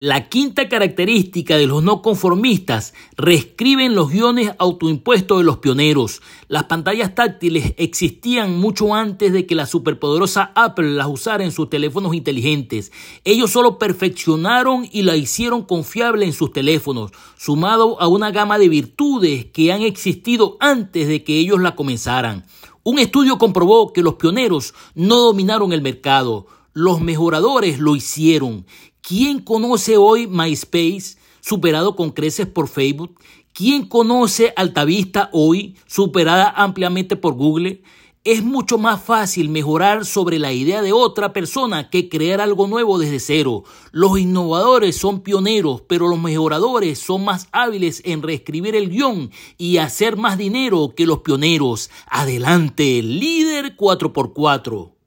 La quinta característica de los no conformistas, reescriben los guiones autoimpuestos de los pioneros. Las pantallas táctiles existían mucho antes de que la superpoderosa Apple las usara en sus teléfonos inteligentes. Ellos solo perfeccionaron y la hicieron confiable en sus teléfonos, sumado a una gama de virtudes que han existido antes de que ellos la comenzaran. Un estudio comprobó que los pioneros no dominaron el mercado, los mejoradores lo hicieron. ¿Quién conoce hoy MySpace, superado con creces por Facebook? ¿Quién conoce Altavista hoy, superada ampliamente por Google? Es mucho más fácil mejorar sobre la idea de otra persona que crear algo nuevo desde cero. Los innovadores son pioneros, pero los mejoradores son más hábiles en reescribir el guion y hacer más dinero que los pioneros. Adelante, líder 4x4.